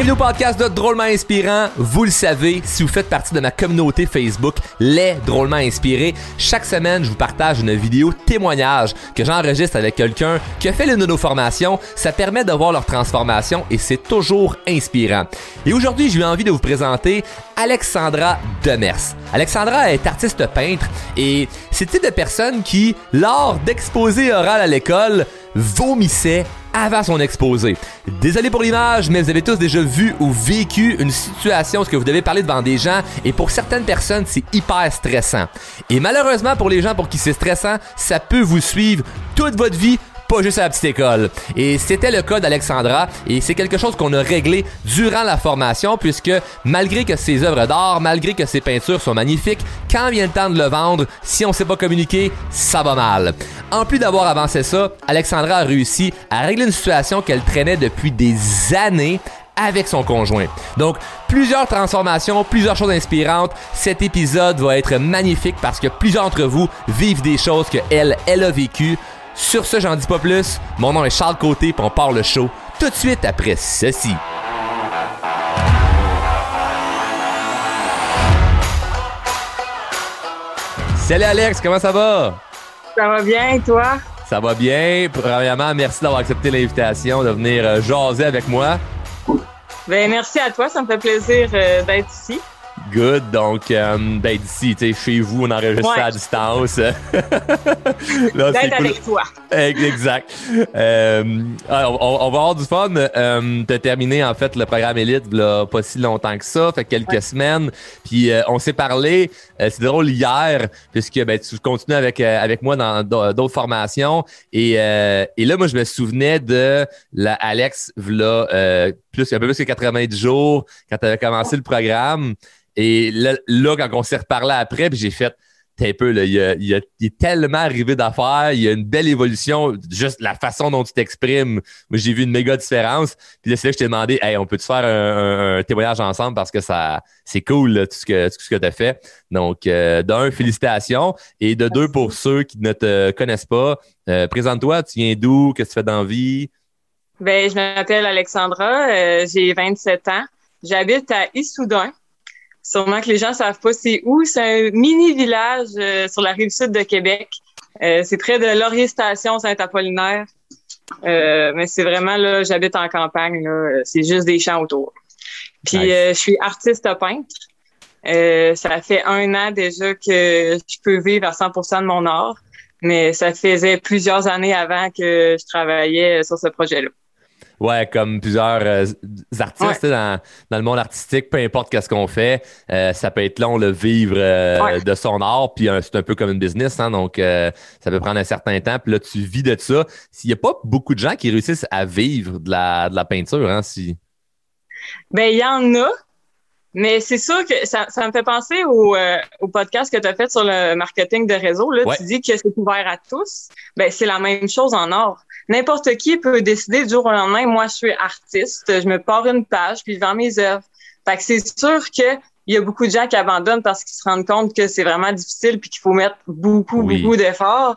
Bienvenue podcast de Drôlement Inspirant. Vous le savez, si vous faites partie de ma communauté Facebook, Les Drôlement Inspirés, chaque semaine, je vous partage une vidéo témoignage que j'enregistre avec quelqu'un qui a fait le nos formations. Ça permet de voir leur transformation et c'est toujours inspirant. Et aujourd'hui, j'ai envie de vous présenter Alexandra Demers. Alexandra est artiste peintre et c'est le type de personne qui, lors d'exposés oral à l'école, vomissait avant son exposé. Désolé pour l'image, mais vous avez tous déjà vu ou vécu une situation où vous devez parler devant des gens et pour certaines personnes, c'est hyper stressant. Et malheureusement pour les gens pour qui c'est stressant, ça peut vous suivre toute votre vie pas juste à la petite école. Et c'était le cas d'Alexandra et c'est quelque chose qu'on a réglé durant la formation puisque malgré que ses œuvres d'art, malgré que ses peintures sont magnifiques, quand vient le temps de le vendre, si on sait pas communiquer, ça va mal. En plus d'avoir avancé ça, Alexandra a réussi à régler une situation qu'elle traînait depuis des années avec son conjoint. Donc, plusieurs transformations, plusieurs choses inspirantes. Cet épisode va être magnifique parce que plusieurs d'entre vous vivent des choses que elle, elle a vécues. Sur ce, j'en dis pas plus. Mon nom est Charles Côté, puis on part le show tout de suite après ceci. Salut Alex, comment ça va? Ça va bien, et toi? Ça va bien. Premièrement, merci d'avoir accepté l'invitation de venir euh, jaser avec moi. Ben, merci à toi, ça me fait plaisir euh, d'être ici. Good. Donc, euh, ben, d'ici, tu sais, chez vous, on enregistre ça à distance. Là, D'être avec toi. Exact. Euh, on, on, va avoir du fun. Euh, T'as terminé, en fait, le programme Elite, là, pas si longtemps que ça, fait quelques semaines. Puis, euh, on s'est parlé, euh, c'est drôle, hier, puisque ben, tu continues avec, avec moi dans d'autres formations. Et, et là, moi, je me souvenais de la Alex, là, plus, un peu plus que 90 jours, quand tu avais commencé le programme. Et là, là quand on s'est reparlé après, puis j'ai fait, t'es un peu, là, il, y a, il, est tellement arrivé d'affaires, il y a une belle évolution, juste la façon dont tu t'exprimes. Moi, j'ai vu une méga différence. Puis là, c'est là que je t'ai demandé, hey, on peut-tu faire un, témoignage ensemble parce que ça, c'est cool, tout ce que, tout ce que tu as fait. Donc, euh, d'un, félicitations. Et de deux, pour ceux qui ne te connaissent pas, euh, présente-toi, tu viens d'où, qu'est-ce que tu fais dans la vie? Ben, je m'appelle Alexandra, euh, j'ai 27 ans. J'habite à Issoudun. Sûrement que les gens savent pas c'est où? C'est un mini village euh, sur la rive sud de Québec. Euh, c'est près de Laurier Station Saint-Apollinaire. Euh, mais c'est vraiment là, j'habite en campagne. Là, c'est juste des champs autour. Puis je suis artiste peintre. ça fait un an déjà que je peux vivre à 100% de mon art, mais ça faisait plusieurs années avant que je travaillais sur ce projet-là. Ouais, comme plusieurs euh, artistes dans, dans, le monde artistique, peu importe qu'est-ce qu'on fait, euh, ça peut être long le vivre euh, de son art, puis c'est un peu comme une business, hein, donc ça peut prendre un certain temps, puis là tu vis de ça. S'il n'y a pas beaucoup de gens qui réussissent à vivre de la, de la peinture, hein, si. Ben il y en a, mais c'est sûr que ça, ça me fait penser au, au podcast que tu as fait sur le marketing de réseau. Là, tu dis que c'est ouvert à tous. Ben, c'est la même chose en art n'importe qui peut décider du jour au lendemain, moi, je suis artiste, je me pars une page, puis je vends mes œuvres. Fait que c'est sûr que il y a beaucoup de gens qui abandonnent parce qu'ils se rendent compte que c'est vraiment difficile puis qu'il faut mettre beaucoup, beaucoup d'efforts.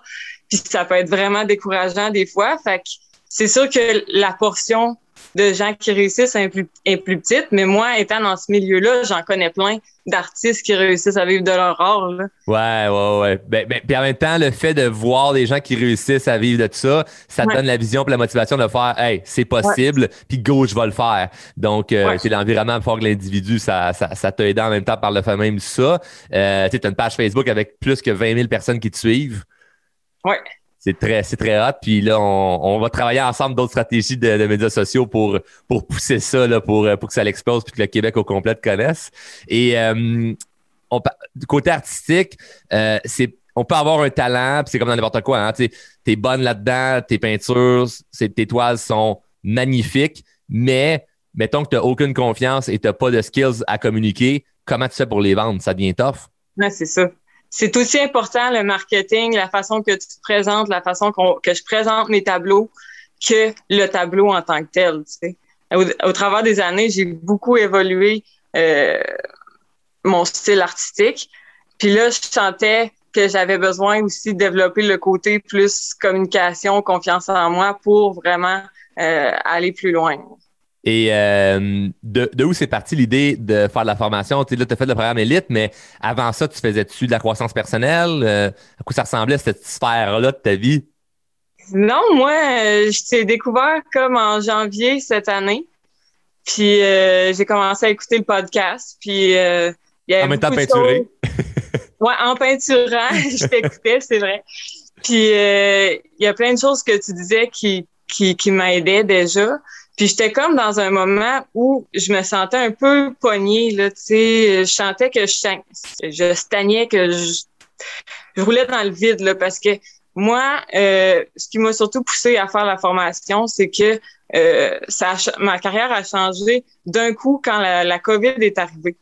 Puis ça peut être vraiment décourageant des fois. Fait que c'est sûr que la portion de gens qui réussissent est plus, est plus petite, mais moi, étant dans ce milieu-là, j'en connais plein d'artistes qui réussissent à vivre de leur art. Là. Ouais, ouais, ouais. Ben, ben, puis en même temps, le fait de voir des gens qui réussissent à vivre de ça, ça te donne la vision et la motivation de faire Hey, c'est possible, puis go, je vais le faire. Donc, euh, c'est l'environnement fort que l'individu, ça, ça, ça t'a aidé en même temps par le fait même ça. Euh, tu as une page Facebook avec plus que 20 000 personnes qui te suivent. Ouais c'est très, c'est très hot. Puis là, on, va travailler ensemble d'autres stratégies de, médias sociaux pour, pour pousser ça, là, pour, pour que ça l'explose puis que le Québec au complet te connaisse. Et euh, du côté artistique, euh, c'est on peut avoir un talent, puis c'est comme dans n'importe quoi. Hein, tu es bonne là-dedans, tes peintures, tes toiles sont magnifiques, mais mettons que tu n'as aucune confiance et tu n'as pas de skills à communiquer, comment tu fais pour les vendre? Ça devient tough. Ouais, c'est ça c'est aussi important le marketing, la façon que tu te présentes, la façon que je présente mes tableaux que le tableau en tant que tel. Tu sais. au, travers des années, j'ai beaucoup évolué euh, mon style artistique. Puis là, je sentais que j'avais besoin aussi de développer le côté plus communication, confiance en moi pour vraiment euh, aller plus loin. Et euh, de, de, où c'est parti l'idée de faire de la formation? Tu sais, là, tu as fait le programme élite, mais avant ça, tu faisais-tu de la croissance personnelle? Euh, à quoi ça ressemblait cette sphère-là de ta vie? Non, moi, euh, je t'ai découvert comme en janvier cette année. Puis j'ai commencé à écouter le podcast. Puis il y avait En même temps peinturé. ouais, en peinturant, je t'écoutais, c'est vrai. Puis il y a plein de choses que tu disais qui, qui, qui m'aidaient déjà. Puis j'étais comme dans un moment où je me sentais un peu poignée, là, tu sais, je sentais que je, je stagnais, que je, roulais dans le vide, là, parce que moi, euh, ce qui m'a surtout poussé à faire la formation, c'est que euh, ça ma carrière a changé d'un coup quand la, la COVID est arrivée.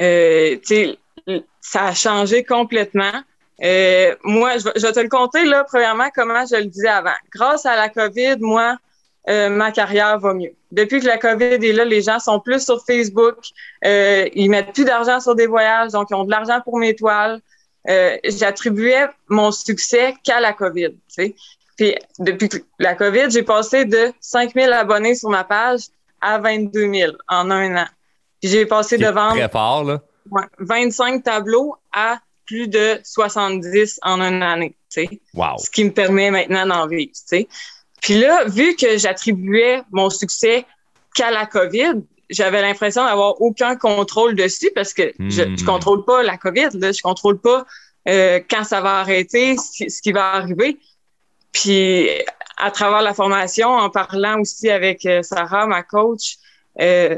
Euh, tu sais, ça a changé complètement. Euh, moi, je, je, vais te le compter, là, premièrement, comment je le disais avant. Grâce à la COVID, moi, euh, ma carrière va mieux. Depuis que la COVID est là, les gens sont plus sur Facebook, euh, ils mettent plus d'argent sur des voyages, donc ils ont de l'argent pour mes toiles. Euh, J'attribuais mon succès qu'à la COVID. Tu sais. Puis depuis la COVID, j'ai passé de 5 000 abonnés sur ma page à 22 000 en un an. Puis j'ai passé de vendre très fort, là. Ouais, 25 tableaux à plus de 70 en une année. Wow. Ce qui me permet maintenant d'en vivre. Puis là, vu que j'attribuais mon succès qu'à la COVID, j'avais l'impression d'avoir aucun contrôle dessus parce que je, je hmm. contrôle pas la COVID, là, je contrôle pas euh, quand ça va arrêter, ce qui va arriver. Puis à travers la formation, en parlant aussi avec euh, Sarah, ma coach, euh,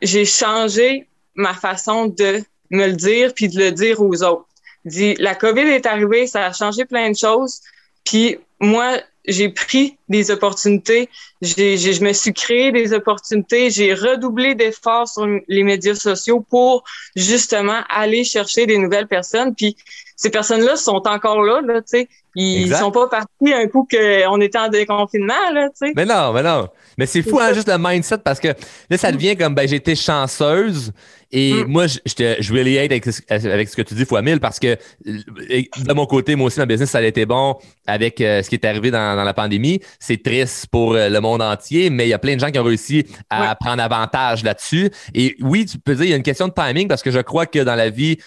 j'ai changé ma façon de me le dire puis de le dire aux autres. Dit, la COVID est arrivée, ça a changé plein de choses. Puis moi, j'ai pris des opportunités, j'ai, je me suis créé des opportunités, j'ai redoublé d'efforts sur les médias sociaux pour justement aller chercher des nouvelles personnes. Puis ces personnes-là sont encore là, là, tu sais. Ils exact. sont pas partis un coup qu'on était en déconfinement, là, tu sais. Mais non, mais non. Mais c'est fou, hein, juste le mindset, parce que là, ça devient comme, ben, j'ai été chanceuse. Et mm. moi, je, je, je really hate avec, avec, ce que tu dis fois mille parce que de mon côté, moi aussi, ma business, ça a été bon avec euh, ce qui est arrivé dans, dans la pandémie. C'est triste pour euh, le monde entier, mais il y a plein de gens qui ont réussi à prendre avantage là-dessus. Et oui, tu peux dire, il y a une question de timing parce que je crois que dans la vie,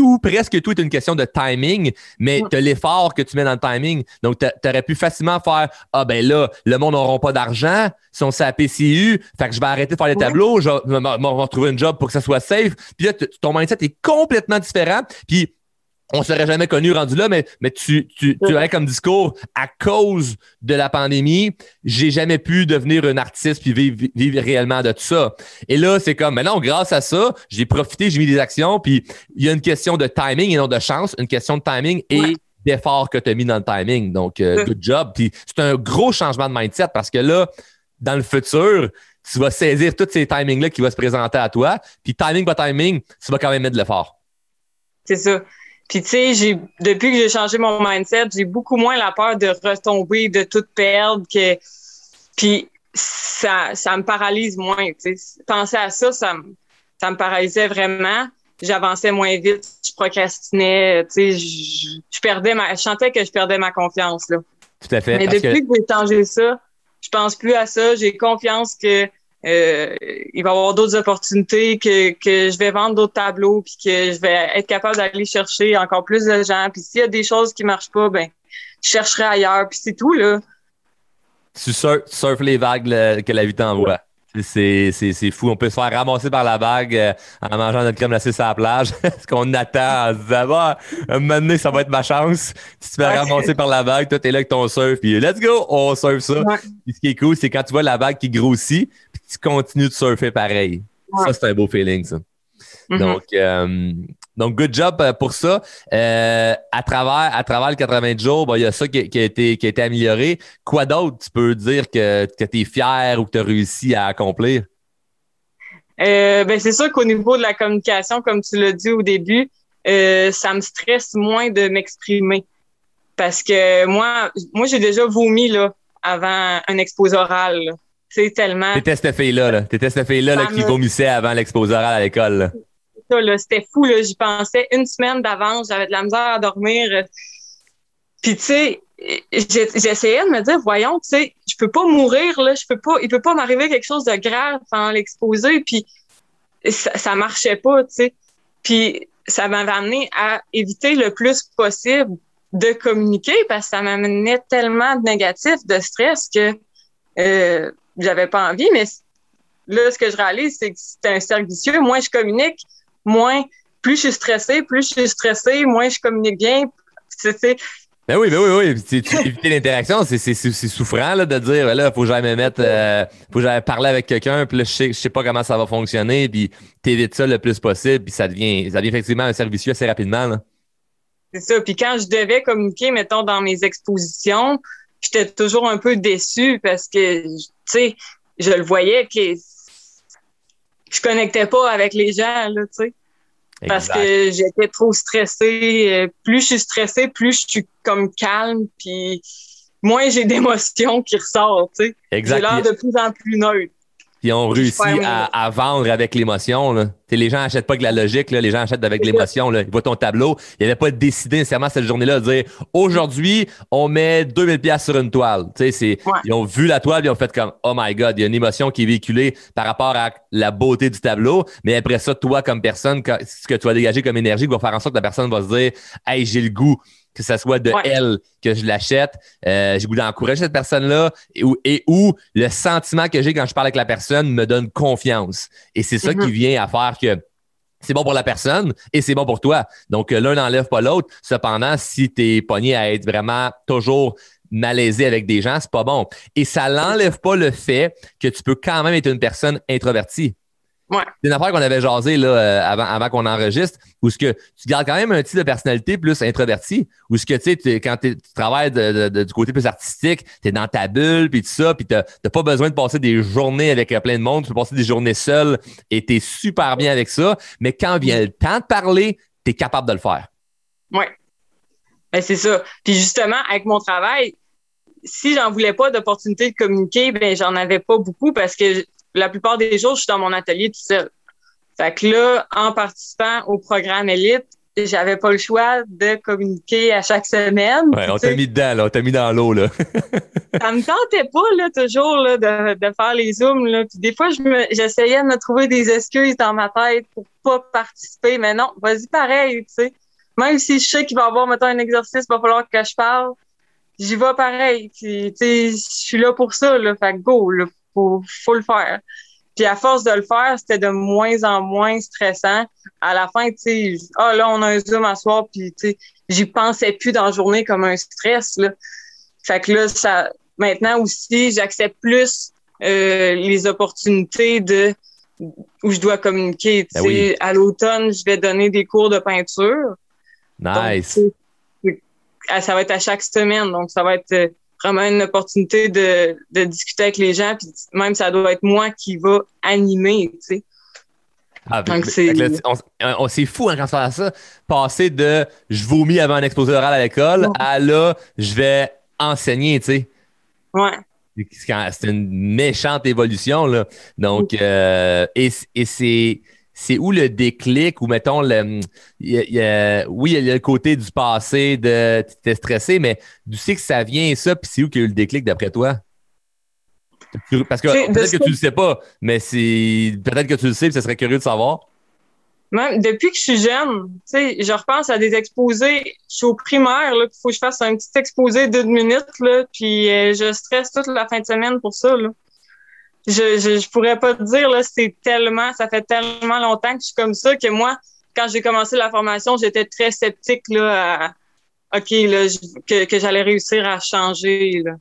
tout, presque tout est une question de timing, mais tu as l'effort que tu mets dans le timing. Donc, tu aurais pu facilement faire Ah, ben là, le monde n'aura pas d'argent, si on à PCU, fait que je vais arrêter de faire les tableaux, je vais, retrouver un job pour que ça soit safe. Puis là, ton mindset est complètement différent. Puis, on serait jamais connu rendu là, mais, mais tu, tu, tu aurais comme discours à cause de la pandémie, j'ai jamais pu devenir un artiste puis vivre, vivre réellement de tout ça. Et là, c'est comme, maintenant, grâce à ça, j'ai profité, j'ai mis des actions, puis il y a une question de timing et non de chance, une question de timing et ouais. d'effort que tu as mis dans le timing. Donc, euh, good job. Puis c'est un gros changement de mindset parce que là, dans le futur, tu vas saisir tous ces timings-là qui vont se présenter à toi. Puis timing par timing, tu vas quand même mettre de l'effort. C'est ça. Puis tu sais, j'ai depuis que j'ai changé mon mindset, j'ai beaucoup moins la peur de retomber, de tout perdre que puis ça ça me paralyse moins, tu sais. Penser à ça, ça me ça me paralysait vraiment. J'avançais moins vite, je procrastinais, tu sais, je, je, perdais ma je sentais que je perdais ma confiance là. Tout à fait. Mais depuis que, que j'ai changé ça, je pense plus à ça, j'ai confiance que euh, il va y avoir d'autres opportunités, que, que je vais vendre d'autres tableaux, puis que je vais être capable d'aller chercher encore plus de gens. Puis s'il y a des choses qui marchent pas, ben je chercherai ailleurs, puis c'est tout, là. Tu surfes, surf les vagues le, que la vie t'envoie. C'est, fou. On peut se faire ramasser par la vague euh, en mangeant notre crème glacée sur la plage. Ce qu'on attend en se disant, bah, un moment donné, ça va être ma chance. Si tu te fais ramasser par la vague, toi, t'es là avec ton surf, puis let's go, on surfe ça. Ouais. Puis ce qui est cool, c'est quand tu vois la vague qui grossit, tu continues de surfer pareil. Ouais. Ça, c'est un beau feeling, ça. Mm-hmm. Donc, euh, donc, good job euh, pour ça. Euh, à travers, à travers le 80 jours, il bon, y a ça qui, qui, a été, qui a été amélioré. Quoi d'autre tu peux dire que, que tu es fier ou que tu as réussi à accomplir? Euh, ben, c'est sûr qu'au niveau de la communication, comme tu l'as dit au début, ça me stresse moins de m'exprimer. Parce que moi, moi j'ai déjà vomi là, avant un exposé oral. C'est tellement. T'étais cette fille-là, là. T'étais cette fille-là là, qui vomissait avant l'exposé oral à l'école ça, C'était fou, là. J'y pensais une semaine d'avance. J'avais de la misère à dormir. Puis, tu sais, j'essayais de me dire, voyons, tu sais, je peux pas mourir, là, je peux pas, il peut pas m'arriver quelque chose de grave pendant l'exposé, puis ça, ça marchait pas, tu sais. Puis ça m'avait amené à éviter le plus possible de communiquer parce que ça m'amenait tellement de négatif, de stress que euh, j'avais pas envie. Mais là, ce que je réalise, c'est que c'est un cercle vicieux. Moins je communique, moins, plus je suis stressée, plus je suis stressée, moins je communique bien. C'est, ben oui, ben oui, oui. Tu, éviter l'interaction, c'est, souffrant là, de dire ben là, faut jamais mettre euh, faut jamais parler avec quelqu'un, puis là, je sais, je sais pas comment ça va fonctionner, puis t'évites ça le plus possible, puis ça devient, ça devient effectivement un servicieux assez rapidement. Là. C'est ça. Puis quand je devais communiquer, mettons, dans mes expositions, j'étais toujours un peu déçue parce que, tu sais, je le voyais que je connectais pas avec les gens, là, tu sais. Parce que j'étais trop stressée. Euh, plus je suis stressée, plus je suis comme calme, puis moins j'ai d'émotions qui ressortent, tu sais. J'ai l'air de plus en plus neutre. Puis on réussit à, vendre avec l'émotion. Les gens achètent pas que la logique, là, les gens achètent avec l'émotion. Ils voient ton tableau. Ils n'avaient pas décidé nécessairement cette journée-là de dire aujourd'hui, on met 2000 pièces sur une toile. c'est Ils ont vu la toile et ils ont fait comme Oh my God, il y a une émotion qui est véhiculée par rapport à la beauté du tableau. Mais après ça, toi, comme personne, ce que tu vas dégager comme énergie va faire en sorte que la personne va se dire Hey, j'ai le goût que ce soit de elle que je l'achète. Euh, j'ai goût d'encourager cette personne-là et, et, où le sentiment que j'ai quand je parle avec la personne me donne confiance. Et c'est ça qui mm-hmm. vient à faire que c'est bon pour la personne et c'est bon pour toi. Donc, l'un n'enlève pas l'autre. Cependant, si tu es pogné à être vraiment toujours malaisé avec des gens, c'est pas bon. Et ça n'enlève pas le fait que tu peux quand même être une personne introvertie. Ouais. C'est une affaire qu'on avait jasé là, euh, avant, avant qu'on enregistre, où ce que tu gardes quand même un type de personnalité plus introverti, où ce que tu sais, quand tu travailles du côté plus artistique, tu es dans ta bulle, puis tout ça, puis tu n'as pas besoin de passer des journées avec euh, plein de monde, tu peux passer des journées seul et tu es super bien avec ça. Mais quand vient le temps de parler, tu es capable de le faire. Oui. Ben, c'est ça. Puis justement, avec mon travail, si j'en voulais pas d'opportunité de communiquer, ben j'en avais pas beaucoup parce que la plupart des jours, je suis dans mon atelier tout seul. Fait que là, en participant au programme Elite, j'avais pas le choix de communiquer à chaque semaine. Ouais, on t'a mis dedans, là, on t'a mis dans l'eau, là. ça me tentait pas, là, toujours, là, de, de faire les zooms, là. Puis des fois, je j'essayais de me trouver des excuses dans ma tête pour pas participer, mais non, vas-y pareil, tu sais. Même si je sais qu'il va y avoir, mettons, un exercice, il va falloir que je parle, j'y vais pareil. tu sais, je suis là pour ça, là. Fait que go, là faut, faut le faire. Puis à force de le faire, c'était de moins en moins stressant. À la fin, tu sais, ah là, on a un Zoom à soir, puis tu sais, j'y pensais plus dans la journée comme un stress, là. Fait que là, ça, maintenant aussi, j'accepte plus euh, les opportunités de où je dois communiquer. Tu ben sais, à l'automne, je vais donner des cours de peinture. Nice. ça va être à chaque semaine, donc ça va être euh, vraiment une opportunité de, de discuter avec les gens, puis même ça doit être moi qui va animer, tu sais. Ah, Donc, c'est... On, c'est fou hein, quand on fait ça. Passer de je vomis avant un exposé oral à l'école à là, je vais enseigner, tu sais. Ouais. C'est une méchante évolution, là. Donc, euh, et, et c'est c'est où le déclic ou mettons le oui il y a le côté du passé de t'es stressé mais du sais que ça vient ça puis c'est où qu'il y a eu le déclic d'après toi? Parce que peut-être que tu le sais pas mais c'est peut-être que tu le sais puis ça serait curieux de savoir. Même depuis que je suis jeune, tu sais, je repense à des exposés. Je suis au primaire, il faut que je fasse un petit exposé d'une minute, là, puis euh, je stresse toute la fin de semaine pour ça, là je, je, je, pourrais pas te dire, là, c'est tellement, ça fait tellement longtemps que je suis comme ça que moi, quand j'ai commencé la formation, j'étais très sceptique, là, à, OK, là, que, que j'allais réussir à changer, là.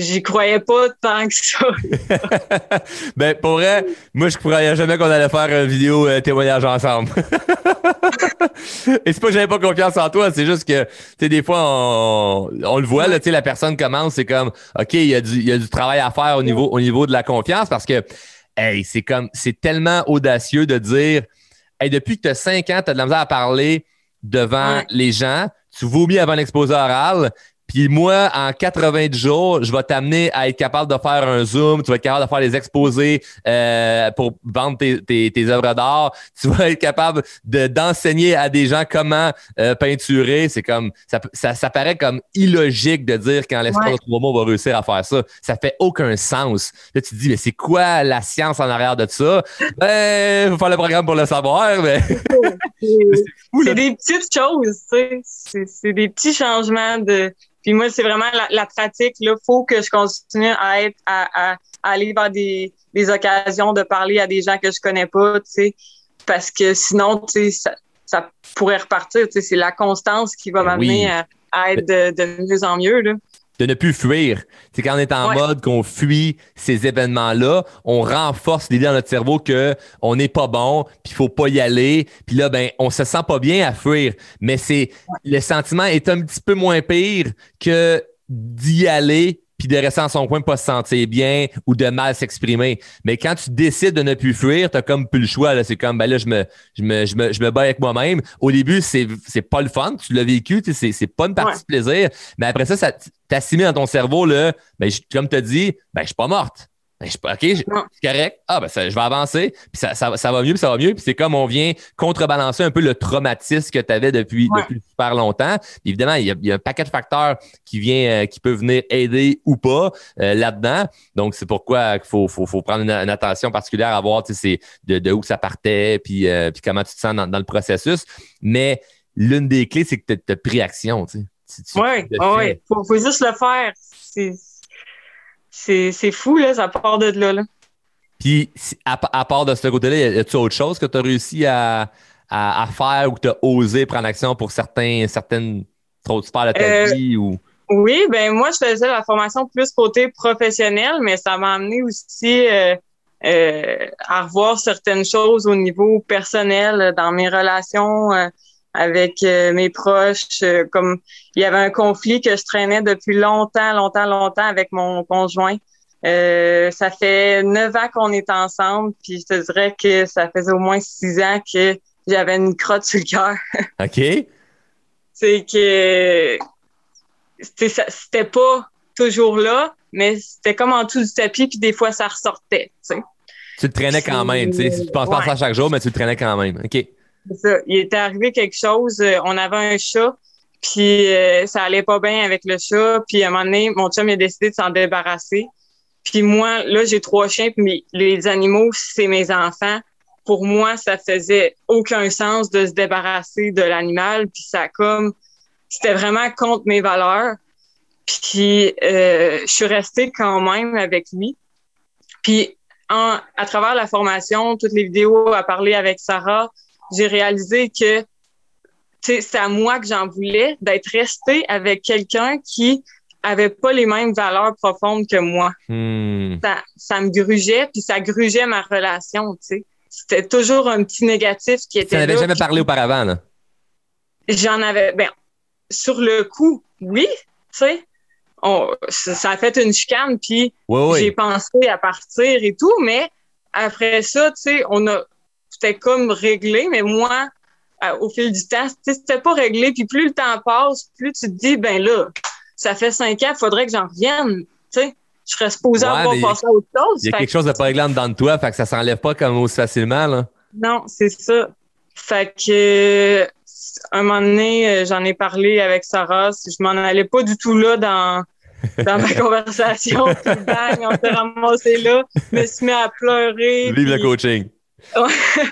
J'y croyais pas tant que ça. ben, pour vrai, moi, je croyais jamais qu'on allait faire une vidéo euh, témoignage ensemble. Et c'est pas que j'avais pas confiance en toi, c'est juste que, tu sais, des fois, on, on le voit, là, tu sais, la personne commence, c'est comme, OK, il y, a du, il y a du travail à faire au niveau, au niveau de la confiance parce que, hey, c'est comme, c'est tellement audacieux de dire, hey, depuis que tu as cinq ans, tu as de la misère à parler devant les gens, tu vomis avant l'exposé oral, Puis moi, en 90 jours, je vais t'amener à être capable de faire un zoom, tu vas être capable de faire les exposés euh, pour vendre tes, tes, tes œuvres d'art, tu vas être capable de d'enseigner à des gens comment euh, peinturer. C'est comme ça, ça, ça, paraît comme illogique de dire qu'en l'espace de trois mois, on va réussir à faire ça. Ça fait aucun sens. Là, tu te dis, mais c'est quoi la science en arrière de ça? Ben, faut faire le programme pour le savoir, mais. c'est des petites choses, tu sais. C'est des petits changements de puis moi, c'est vraiment la, pratique. Il faut que je continue à être à, à, aller vers des, des, occasions de parler à des gens que je connais pas, tu sais, parce que sinon, tu sais, ça, ça pourrait repartir. Tu sais, c'est la constance qui va ben m'amener à, à, être de, de mieux en mieux. Là de ne plus fuir. C'est quand on est en mode qu'on fuit ces événements-là, on renforce l'idée dans notre cerveau que on n'est pas bon, puis il faut pas y aller, puis là ben on se sent pas bien à fuir, mais c'est le sentiment est un petit peu moins pire que d'y aller puis de rester en son coin, pas se sentir bien ou de mal s'exprimer. Mais quand tu décides de ne plus fuir, t'as comme plus le choix. Là. C'est comme, ben là, je me, je me, je me, je me bats avec moi-même. Au début, c'est, c'est pas le fun. Tu l'as vécu, c'est, c'est pas une partie de plaisir. Mais après ça, ça t'assimiles dans ton cerveau, là, ben, comme tu as dit, ben, je suis pas morte. Ben, OK, c'est correct. Ah, ben, ça, je vais avancer. Puis ça, ça, ça, va mieux, puis ça va mieux. Puis c'est comme on vient contrebalancer un peu le traumatisme que tu avais depuis, depuis super longtemps. évidemment, il y, a, il y, a, un paquet de facteurs qui vient, euh, qui peut venir aider ou pas euh, là-dedans. Donc, c'est pourquoi il faut, faut, faut, prendre une, attention particulière à voir de, de où ça partait, puis, euh, puis comment tu te sens dans, dans le processus. Mais l'une des clés, c'est que tu as, pris action. Oui, oui. Il faut, faut juste le faire. C'est fou, là, ça part de là. là. Puis, à, part de ce côté-là, y a-tu autre chose que tu as réussi à, à, faire ou que tu as osé prendre action pour certains, certaines autres sphères de ta euh, vie? Ou... Oui, ben moi, je faisais la formation plus côté professionnel, mais ça m'a amené aussi euh, euh, à revoir certaines choses au niveau personnel dans mes relations avec euh, mes proches. Euh, comme il y avait un conflit que je traînais depuis longtemps, longtemps, longtemps avec mon conjoint. Euh, ça fait neuf ans qu'on est ensemble, puis je te dirais que ça faisait au moins six ans que j'avais une crotte sur le cœur. OK. C'est que c'était pas toujours là, mais c'était comme en dessous du tapis, puis des fois ça ressortait. Tu te traînais quand même, tu sais. Tu penses pas à ça chaque jour, mais tu te traînais quand même. OK. Il était arrivé quelque chose. Euh, on avait un chat, puis euh, ça allait pas bien avec le chat. Puis à un moment donné, mon chum a décidé de s'en débarrasser. Puis moi, là, j'ai trois chiens, puis les animaux, c'est mes enfants. Pour moi, ça faisait aucun sens de se débarrasser de l'animal. Puis ça comme, c'était vraiment contre mes valeurs. Puis euh, je suis restée quand même avec lui. Puis à travers la formation, toutes les vidéos à parler avec Sarah, j'ai réalisé que c'est à moi que j'en voulais d'être restée avec quelqu'un qui avait pas les mêmes valeurs profondes que moi. Hmm. Ça, ça, me grugeait, puis ça grugeait ma relation, tu sais. C'était toujours un petit négatif qui était Tu n'avais jamais parlé auparavant, là? J'en avais... Ben, sur le coup, oui, tu sais. ça a fait une chicane, puis j'ai pensé à partir et tout, mais après ça, tu sais, on a c'était comme réglé, mais moi, euh, au fil du temps, c'était pas réglé. Puis plus le temps passe, plus tu te dis, ben là, ça fait cinq ans, il faudrait que j'en revienne. Tu sais, je serais supposé avoir passé à autre chose. Il y a quelque chose de pas réglé dans de toi, fait que ça s'enlève pas comme aussi facilement, là. Non, c'est ça. Fait que un moment donné, euh, j'en ai parlé avec Sarah. Je m'en allais pas du tout là dans, dans ma conversation. puis bang, on s'est ramassé là. Je me suis mis à pleurer. Vive le coaching.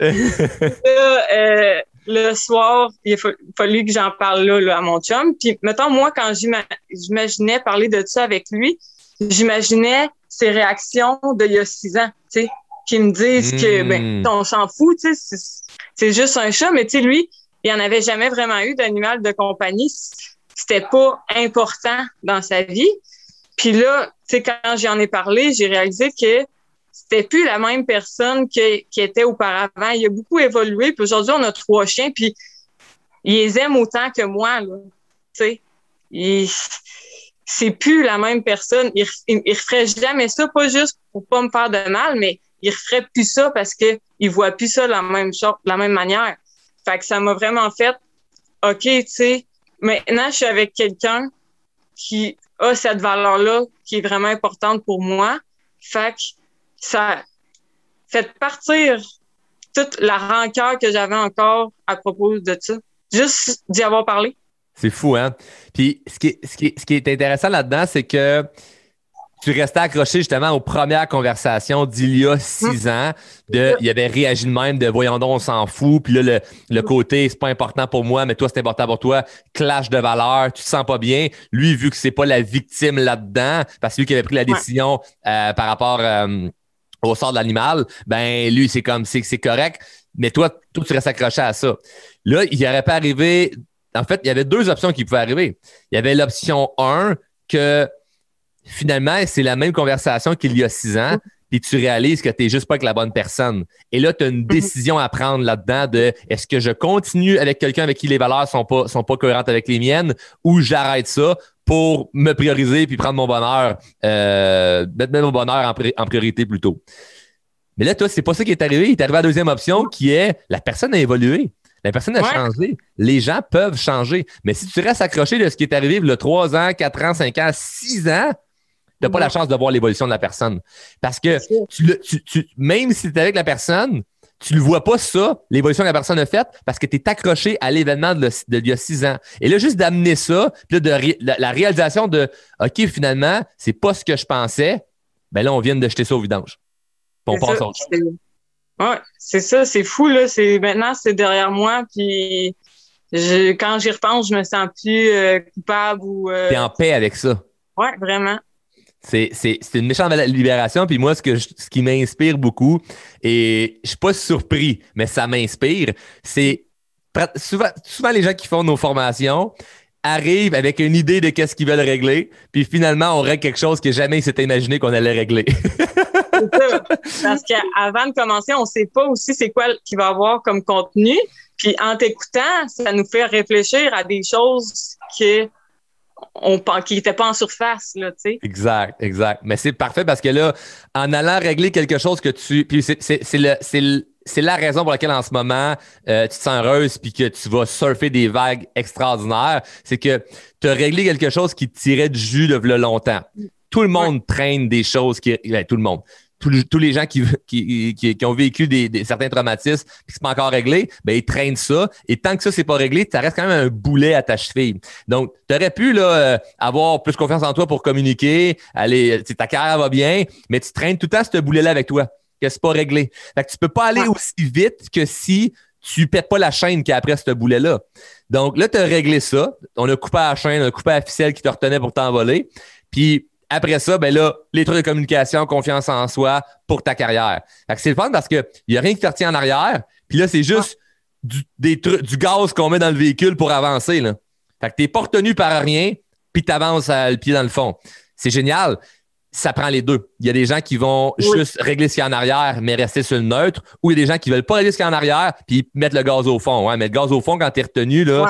euh, le soir, il a fallu que j'en parle là, à mon chum. Puis, mettons, moi, quand j'imaginais parler de ça avec lui, j'imaginais ses réactions d'il y a six ans, tu sais, qui me disent que, ben, hmm. on s'en fout, tu sais, c'est juste un chat, mais tu sais, lui, il en avait jamais vraiment eu d'animal de compagnie. C'était pas important dans sa vie. Puis là, tu sais, quand j'en ai parlé, j'ai réalisé que c'était plus la même personne qui, qui était auparavant. Il a beaucoup évolué. Puis aujourd'hui, on a trois chiens, puis il les aime autant que moi. Là. Tu sais, c'est plus la même personne. Il, il, referait jamais ça, pas juste pour pas me faire de mal, mais il referait plus ça parce que il voit plus ça de la même chose, la même manière. Fait que ça m'a vraiment fait, OK, tu sais, maintenant je suis avec quelqu'un qui a cette valeur-là qui est vraiment importante pour moi. Fait que ça fait partir toute la rancœur que j'avais encore à propos de ça. Juste d'y avoir parlé. C'est fou, hein? Puis ce qui, ce qui, ce qui est intéressant là-dedans, c'est que tu restais accroché justement aux premières conversations d'il y a six mm. ans. De, il avait réagi de même de voyons donc, on s'en fout. Puis là, le, le côté, c'est pas important pour moi, mais toi, c'est important pour toi. Clash de valeur, tu te sens pas bien. Lui, vu que c'est pas la victime là-dedans, parce que lui qui avait pris la décision euh, par rapport euh, au sort de l'animal, ben lui, c'est comme c'est, c'est correct. Mais toi, toi, tu restes accroché à ça. Là, il aurait pas arrivé. En fait, il y avait deux options qui pouvaient arriver. Il y avait l'option 1 que finalement, c'est la même conversation qu'il y a six ans, puis tu réalises que tu n'es juste pas avec la bonne personne. Et là, tu as une mhm. décision à prendre là-dedans de est-ce que je continue avec quelqu'un avec qui les valeurs sont pas, sont pas cohérentes avec les miennes ou j'arrête ça pour me prioriser puis prendre mon bonheur, euh, mettre mon bonheur en, priorité plutôt. Mais là, toi, c'est pas ça qui est arrivé. Il est arrivé à la deuxième option qui est la personne a évolué. La personne a changé. Les gens peuvent changer. Mais si tu restes accroché de ce qui est arrivé a 3 ans, 4 ans, 5 ans, 6 ans, n'as pas la chance de voir l'évolution de la personne. Parce que tu, même si tu es avec la personne, tu ne vois pas ça, l'évolution que la personne a faite, parce que tu es accroché à l'événement de, il y a six ans. Et là, juste d'amener ça, puis de la, réalisation de OK, finalement, c'est pas ce que je pensais, ben là, on vient de jeter ça au vidange. on passe autre Ouais, c'est ça, c'est fou, là. C'est, maintenant, c'est derrière moi, puis quand j'y repense, je me sens plus euh, coupable ou. Euh, T'es en paix avec ça. Ouais, vraiment. C'est, une méchante libération. Puis moi, ce, que ce qui m'inspire beaucoup, et je suis pas surpris, mais ça m'inspire, c'est souvent, souvent les gens qui font nos formations arrivent avec une idée de qu'est-ce qu'ils veulent régler, puis finalement, on règle quelque chose que jamais ils s'étaient imaginé qu'on allait régler. ça. Parce qu'avant de commencer, on sait pas aussi c'est quoi qu'il va avoir comme contenu. Puis en t'écoutant, ça nous fait réfléchir à des choses que on, qui n'était pas en surface, là, tu sais. Exact, exact. Mais c'est parfait parce que là, en allant régler quelque chose que tu. Puis c'est la raison pour laquelle en ce moment euh, tu te sens heureuse puis que tu vas surfer des vagues extraordinaires, c'est que tu as réglé quelque chose qui te tirait du jus de longtemps. Tout le monde traîne des choses qui. Ben, tout le monde tous, les gens qui, qui, qui, ont vécu des, certains traumatismes et qui sont pas encore réglés, ben, ils traînent ça. Et tant que ça, c'est pas réglé, ça reste quand même un boulet à ta cheville. Donc, tu aurais pu là, euh, avoir plus confiance en toi pour communiquer, aller, ta carrière va bien, mais tu traînes tout le temps ce boulet-là avec toi, que c'est pas réglé. Fait que tu peux pas aller aussi vite que si tu pètes pas la chaîne qui est après ce boulet-là. Donc là, tu as réglé ça. On a coupé la chaîne, on a coupé la ficelle qui te retenait pour t'envoler. Puis après ça, ben là, les trucs de communication, confiance en soi pour ta carrière. c'est le fun parce qu'il n'y a rien qui te retient en arrière. Puis là, c'est juste du, des trucs, du gaz qu'on met dans le véhicule pour avancer. Là. Fait que t'es pas retenu par rien, puis tu avances le pied dans le fond. C'est génial ça prend les deux. Il y a des gens qui vont juste régler ce qu'il y a en arrière, mais rester sur le neutre, ou il y a des gens qui veulent pas régler ce qu'il y a en arrière, puis mettre le gaz au fond. Ouais, mais le gaz au fond, quand tu es retenu, là,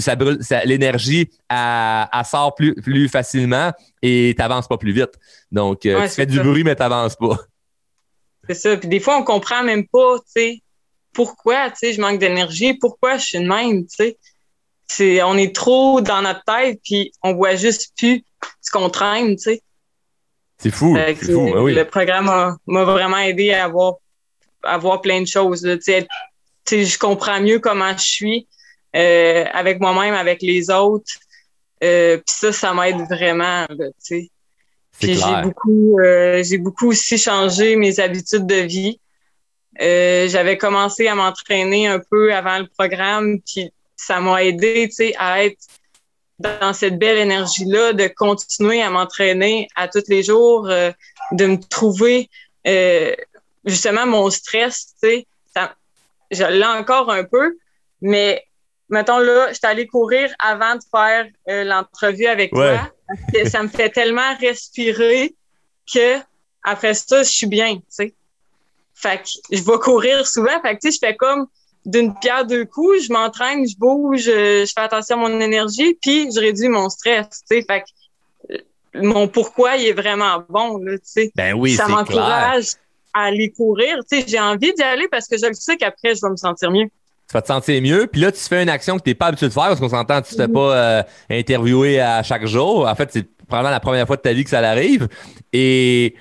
ça brûle, l'énergie, elle, sort plus, plus facilement et tu n'avances pas plus vite. Donc, euh, tu fais du bruit, mais tu n'avances pas. C'est ça. Puis des fois, on comprend même pas, tu sais, pourquoi, tu sais, je manque d'énergie, pourquoi je suis de même, tu sais. on est trop dans notre tête, puis on voit juste plus ce qu'on traîne, tu sais. C'est fou. c'est fou. Ah le programme m'a vraiment aidé à voir, à voir plein de choses. je comprends mieux comment je suis euh, avec moi-même, avec les autres. Euh, Puis ça, ça m'aide vraiment. Puis j'ai beaucoup, euh, j'ai beaucoup aussi changé mes habitudes de vie. J'avais commencé à m'entraîner un peu avant le programme, puis ça m'a aidé, à être dans cette belle énergie-là, de continuer à m'entraîner à tous les jours, euh, de me trouver euh, justement mon stress, tu sais, ça, je l'ai encore un peu, mais mettons là, je suis allée courir avant de faire euh, l'entrevue avec toi. ça me fait tellement respirer que après ça, je suis bien, tu sais. Fait que je vais courir souvent. Fait que tu sais, je fais comme d'une pierre deux coups, je m'entraîne, je bouge, je, fais attention à mon énergie, puis je réduis mon stress, tu sais. Fait que euh, mon pourquoi il est vraiment bon, là, tu sais. Ben oui, Ça m'encourage à aller courir, tu sais. J'ai envie d'y aller parce que je le sais qu'après, je vais me sentir mieux. tu vas te sentir mieux. Puis là, tu fais une action que tu n'es pas habitué de faire parce qu'on s'entend, tu ne te fais pas euh, interviewer à chaque jour. En fait, c'est probablement la première fois de ta vie que ça arrive. Et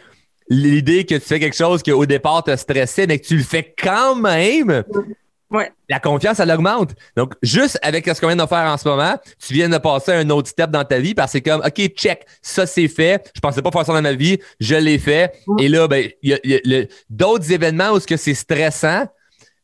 l'idée que tu fais quelque chose qui au départ te stressait, mais que tu le fais quand même, ouais. la confiance, elle augmente. Donc, juste avec ce qu'on vient de faire en ce moment, tu viens de passer un autre step dans ta vie parce que c'est comme, OK, check, ça c'est fait. Je pensais pas faire ça dans ma vie, je l'ai fait. Et là, ben, il y a, d'autres événements où c'est stressant,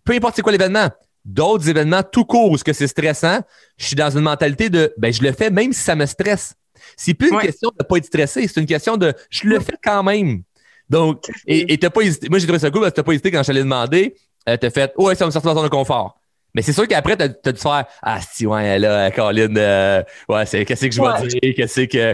peu importe c'est quoi l'événement, d'autres événements tout court où c'est stressant, je suis dans une mentalité de, ben, je le fais même si ça me stresse. C'est plus une question de ne pas être stressé, c'est une question de, je le fais quand même. Donc, et t'as pas hésité. Moi, j'ai trouvé ça cool parce que t'as pas hésité quand je t'allais demander. Euh, t'as fait, ouais, ça me sort de ton confort. Mais c'est sûr qu'après, t'as as dû faire Ah, si, ouais, là, Colin, euh, ouais, c'est qu'est-ce que je vais dire, qu'est-ce que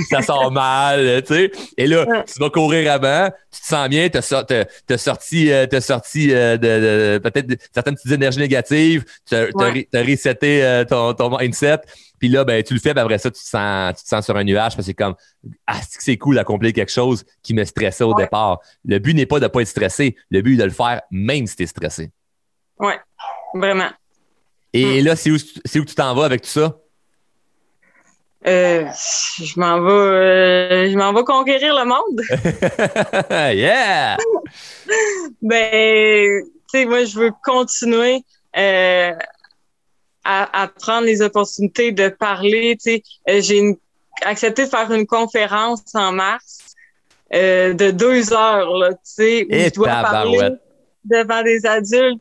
ça sort mal, tu sais? Et là, tu vas courir avant, tu te sens bien, t'as as, sorti, euh, as sorti euh, de, peut-être certaines petites énergies négatives, t'as as, reseté ton, ton mindset. Puis là, ben, tu le fais, ben après ça, tu te sens, tu te sens sur un nuage parce que c'est comme Ah, c'est cool d'accomplir quelque chose qui me stressait au départ. Le but n'est pas de ne pas être stressé, le but est de le faire même si tu es stressé. Oui, vraiment. Et hmm. là, c'est où, où tu t'en vas avec tout ça? Euh, je m'en vais, euh, je m'en vais conquérir le monde. yeah! ben, tu sais, moi, je veux continuer euh, à, prendre les opportunités de parler. Tu sais, j'ai accepté de faire une conférence en mars de deux heures, là, tu sais, où je dois parler devant des adultes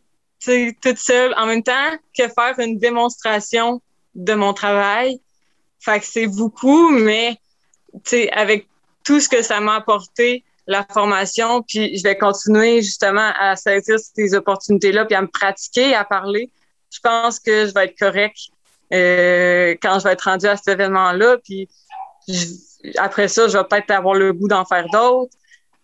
toute seule en même temps que faire une démonstration de mon travail. Fait que c'est beaucoup, mais avec tout ce que ça m'a apporté, la formation, puis je vais continuer justement à saisir ces opportunités-là, puis à me pratiquer, à parler. Je pense que je vais être correct euh, quand je vais être rendu à cet événement-là. Puis après ça, je vais peut-être avoir le goût d'en faire d'autres.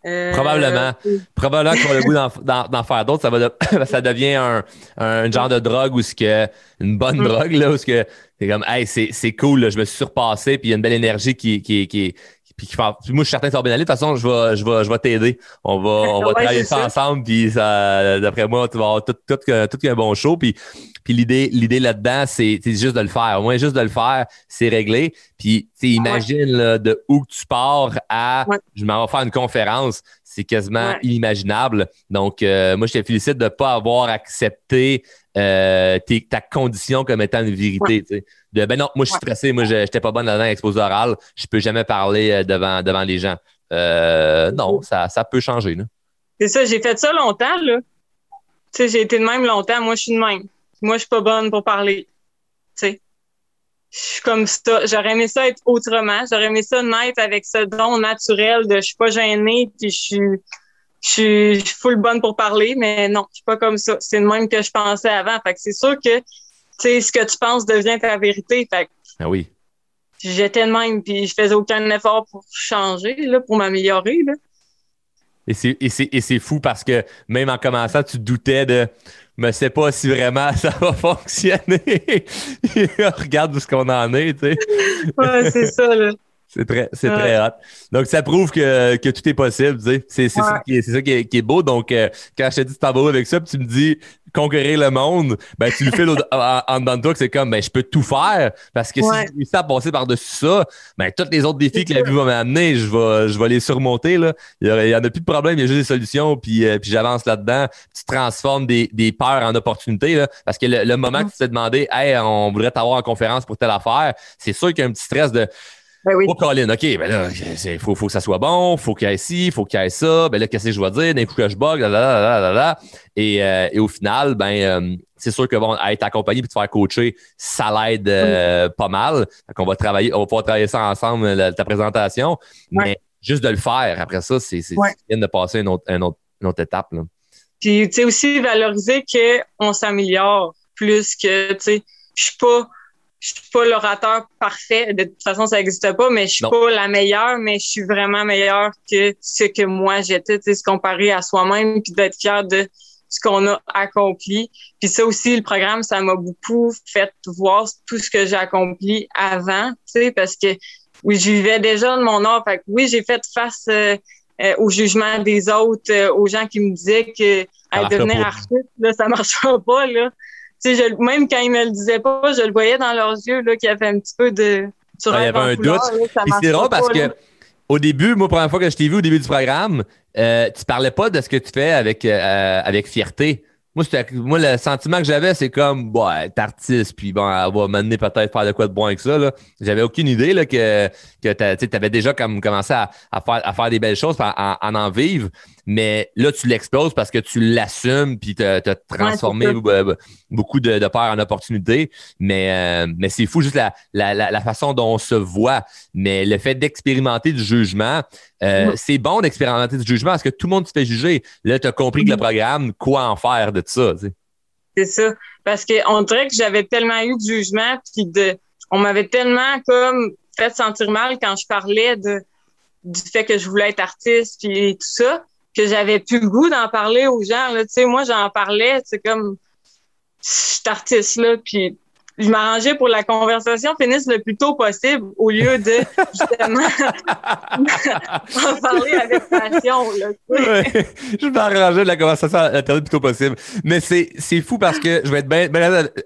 Euh, Probablement. Probablement qu'on a le goût d'en faire d'autres. Ça, ça devient un, genre de drogue ou ce que une bonne drogue, là, où c'est comme Hey, c'est cool, je me suis surpassé, puis il y a une belle énergie qui, qui, qui, puis qui moi, je suis certain que ça va bien aller. De toute façon, je vais, je vais, je vais t'aider. On va, on va travailler ça, ensemble. Puis d'après moi, tu vas avoir tout, tout, tout, un bon show. Puis, puis l'idée, l'idée là-dedans, c'est juste de le faire. Au moins, juste de le faire, c'est réglé. Puis, imagine là, de où tu pars à je m'en vais faire une conférence. C'est quasiment inimaginable. Donc, euh, moi, je te félicite de ne pas avoir accepté euh, ta condition comme étant une vérité. De ben non, moi je suis stressé, moi j'étais pas bonne dans l'exposé oral, je peux jamais parler euh, devant, devant les gens. Euh, non, ça, ça peut changer. C'est ça, j'ai fait ça longtemps, là. Tu sais, j'ai été de même longtemps, moi je suis de même. Moi, je suis pas bonne pour parler. Tu sais. Je suis comme ça. J'aurais aimé ça être autrement. J'aurais aimé ça naître avec ce don naturel de je suis pas gênée, puis je suis je suis full bonne pour parler, mais non, je suis pas comme ça. C'est le même que je pensais avant. Fait que c'est sûr que sais, ce que tu penses devient ta vérité. Fait ah oui. J'étais de même, puis je faisais aucun effort pour changer, là, pour m'améliorer. Et c'est fou parce que même en commençant, tu doutais de me sais pas si vraiment ça va fonctionner. Regarde où ce qu'on en est, tu sais. ouais, c'est ça, là. C'est très, c'est très hot. Donc, ça prouve que, que tout est possible. Tu sais. C'est, c'est, ça, qui est, c'est ça qui est, qui est beau. Donc, euh, quand je te dis tu t'en vas avec ça, puis tu me dis conquérir le monde, ben tu le fais en, en dedans de toi que c'est comme ben je peux tout faire parce que si je réussis à passer par-dessus ça, ben tous les autres défis que la vie va m'amener, je vais, je vais les surmonter. Là. Il n'y en a plus de problème, il y a juste des solutions, puis, euh, puis j'avance là-dedans. Tu transformes des, des peurs en opportunités. Là, parce que le, moment que tu t'es demandé Hey, on voudrait t'avoir en conférence pour telle affaire, c'est sûr qu'il y a un petit stress de ben oui. Oh, Colin, OK, ben là, il faut, faut que ça soit bon, faut qu'il y ait ci, faut qu'il y ait ça. Ben là, qu'est-ce que je dois dire? D'un coup que je bug, là, là, là, là, là. Et, euh, et au final, ben, euh, c'est sûr que bon, être accompagné puis te faire coacher, ça l'aide euh, pas mal. Donc, on va travailler, on va pouvoir travailler ça ensemble, ta présentation. Mais juste de le faire, après ça, c'est c'est de passer une autre, une autre, une autre étape. Là. Puis, tu sais, aussi valoriser qu'on s'améliore plus que, tu sais, je suis pas je suis pas l'orateur parfait. De toute façon, ça n'existe pas, mais je suis pas la meilleure, mais je suis vraiment meilleure que ce que moi j'étais, tu sais, se comparer à soi-même puis d'être fier de ce qu'on a accompli. Puis ça aussi, le programme, ça m'a beaucoup fait voir tout ce que j'ai accompli avant, tu sais, parce que oui, je vivais déjà de mon art. Fait que oui, j'ai fait face euh, euh, au jugement des autres, euh, aux gens qui me disaient que devenir artiste, là, ça marchera pas, là je, même quand ils me le disaient pas, je le voyais dans leurs yeux là qu'il y avait un petit peu de sur il y avait un doute. c'est drôle parce que au début, moi, première fois que je t'ai vu au début du programme, euh, tu parlais pas de ce que tu fais avec, euh, avec fierté. Moi, moi, le sentiment que j'avais, c'est comme, t'es artiste, puis bon, elle va m'amener peut-être faire de quoi de bon avec ça. Là. J'avais aucune idée là, que, que tu avais déjà comme, commencé à, à, faire, à faire des belles choses, à, en, en vivre. Mais là, tu l'exploses parce que tu l'assumes, puis tu as, transformé beaucoup de, de peur en opportunité. Mais, euh, mais c'est fou juste la, la, la, façon dont on se voit. Mais le fait d'expérimenter du jugement, euh, c'est bon d'expérimenter du jugement parce que tout le monde se fait juger. Là, tu as compris que le programme, quoi en faire de ça? C'est ça. Parce qu'on dirait que j'avais tellement eu de jugement, puis de, on m'avait tellement comme fait sentir mal quand je parlais de, du fait que je voulais être artiste, puis tout ça que j'avais plus le goût d'en parler aux gens. Là. Moi, j'en parlais, c'est comme je artiste là, puis je m'arrangeais pour la conversation finisse le plus tôt possible au lieu de justement en parler avec passion. Là, je m'arrangeais de la conversation le plus tôt possible. Mais c'est, c'est fou parce que je vais être bien,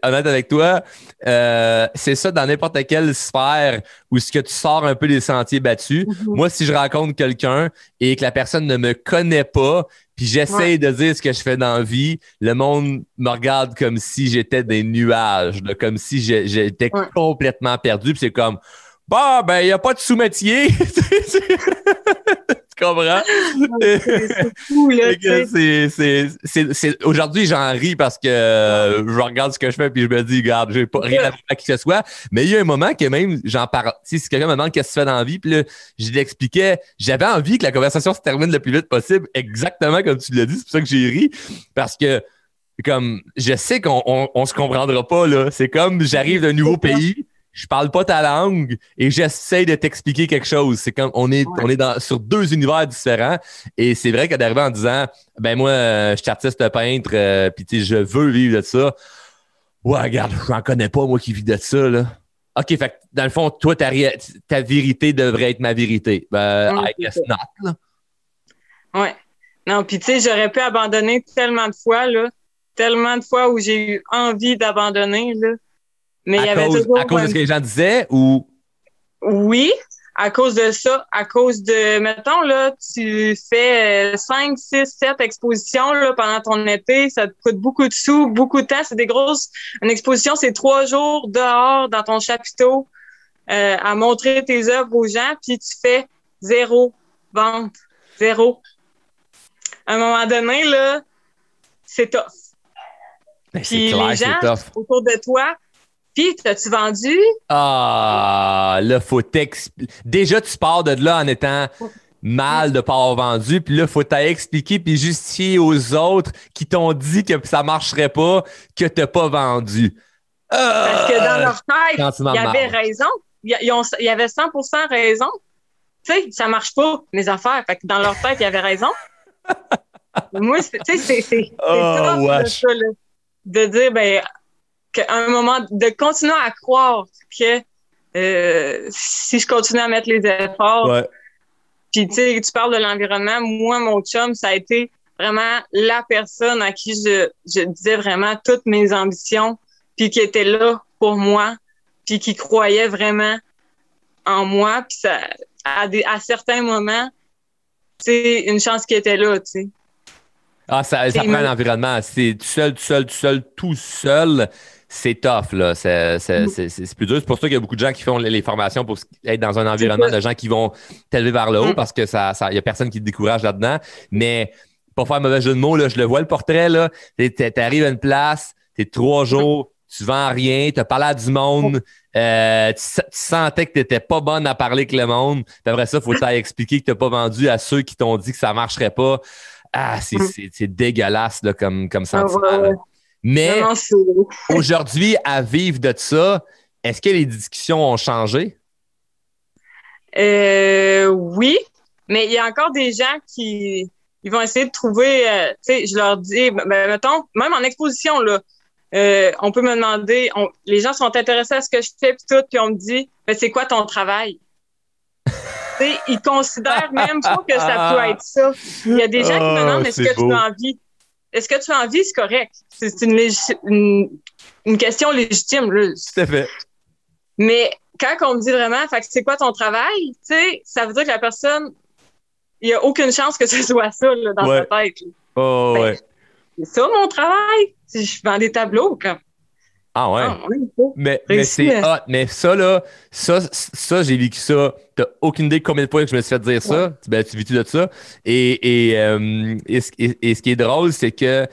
honnête avec toi. Euh, c'est ça dans n'importe quelle sphère où ce que tu sors un peu des sentiers battus. Mm-hmm. Moi, si je rencontre quelqu'un et que la personne ne me connaît pas, puis j'essaye de dire ce que je fais dans la vie, le monde me regarde comme si j'étais des nuages, comme si j'étais complètement perdu. Puis c'est comme, bah, ben, il n'y a pas de sous-métier. comprends? c'est Aujourd'hui, j'en ris parce que euh, je regarde ce que je fais puis je me dis, regarde, j'ai pas rien à qui que ce soit. Mais il y a un moment que même, j'en parle. Si quelqu'un me demande qu'est-ce que tu fais dans la vie, puis là, je l'expliquais, j'avais envie que la conversation se termine le plus vite possible, exactement comme tu l'as dit. C'est pour ça que j'ai ri. Parce que comme je sais qu'on on, se comprendra pas là. C'est comme j'arrive d'un nouveau pays, je parle pas ta langue et j'essaie de t'expliquer quelque chose. C'est comme on est on est dans, sur deux univers différents et c'est vrai que d'arriver en disant ben moi euh, je suis artiste peintre euh, puis tu je veux vivre de ça. Ouais, regarde, j'en connais pas moi qui vis de ça là. OK, fait dans le fond, toi, ta, ta vérité devrait être ma vérité. Ben, I guess not. Là. Ouais. Non, puis tu sais, j'aurais pu abandonner tellement de fois, là. Tellement de fois où j'ai eu envie d'abandonner, là. Mais il y avait toujours. À cause de ce que les gens disaient ou? Oui, à cause de ça, à cause de, mettons, là, tu fais 5, 6, 7 expositions là, pendant ton été, ça te coûte beaucoup de sous, beaucoup de temps. C'est des grosses. Une exposition, c'est trois jours dehors dans ton chapiteau euh, à montrer tes œuvres aux gens, puis tu fais zéro vente. Zéro. À un moment donné, là, c'est tough. Ben, puis les gens autour de toi, puis, t'as-tu vendu? Ah, là, faut Déjà, tu pars de là en étant mal de pas avoir vendu, puis là, faut t'expliquer puis justifier aux autres qui t'ont dit que ça marcherait pas, que t'as pas vendu. Parce que dans leur tête, il y avait raison. Il y avait 100% raison. Tu sais, ça marche pas, mes affaires. Fait que dans leur tête, il y avait raison. Moi, tu sais, c'est c'est oh, de dire, ben, un moment, de continuer à croire que euh, si je continue à mettre les efforts, puis tu sais, tu parles de l'environnement, moi, mon chum, ça a été vraiment la personne à qui je, je disais vraiment toutes mes ambitions, puis qui était là pour moi, puis qui croyait vraiment en moi, puis ça, à, des, à certains moments, c'est une chance qui était là, tu sais. Ah, ça, ça prend un environnement. C'est tout seul, tout seul, tout seul, tout seul c'est tough, là. C'est plus dur. C'est pour ça qu'il y a beaucoup de gens qui font les formations pour être dans un environnement de gens qui vont t'élever vers le haut mm. parce que ça, ça, y a personne qui te décourage là-dedans. Mais pour faire un mauvais jeu de mots, là, je le vois le portrait, là. T'arrives à une place, t'es trois jours, tu vends rien, t'as parlé à du monde, euh, tu, sentais que t'étais pas bonne à parler avec le monde. Puis après ça, faut t'aller expliquer que t'as pas vendu à ceux qui t'ont dit que ça marcherait pas. Ah, c'est mm. dégueulasse, là, comme, comme ah, sentiment. Mais aujourd'hui, à vivre de ça, est-ce que les discussions ont changé? Euh, oui, mais il y a encore des gens qui ils vont essayer de trouver, euh, tu sais, je leur dis, ben, ben, mettons, même en exposition, là, euh, on peut me demander, les gens sont intéressés à ce que je fais, puis tout, puis on me dit, ben, c'est quoi ton travail? ils considèrent même pas que ça peut être ça. Il y a des gens qui me demandent, ah, est-ce que tu as envie? Est-ce que tu as envie, c'est correct. C'est une, une, question légitime. Là. Tout à fait. Mais quand on me dit vraiment, fait c'est quoi ton travail, tu sais, ça veut dire que la personne, il n'y a aucune chance que ce soit ça là, dans sa tête. Oh, ben, ouais. C'est ça mon travail. Je vends des tableaux. Comme... Ah ouais. Ah, mais, mais c'est hot. Mais ça, là, ça, ça j'ai vécu ça. T'as aucune idée combien de fois que je me suis fait dire ça. Ben, tu vis-tu de ça? Et, et, euh, et, et, ce qui est drôle, c'est que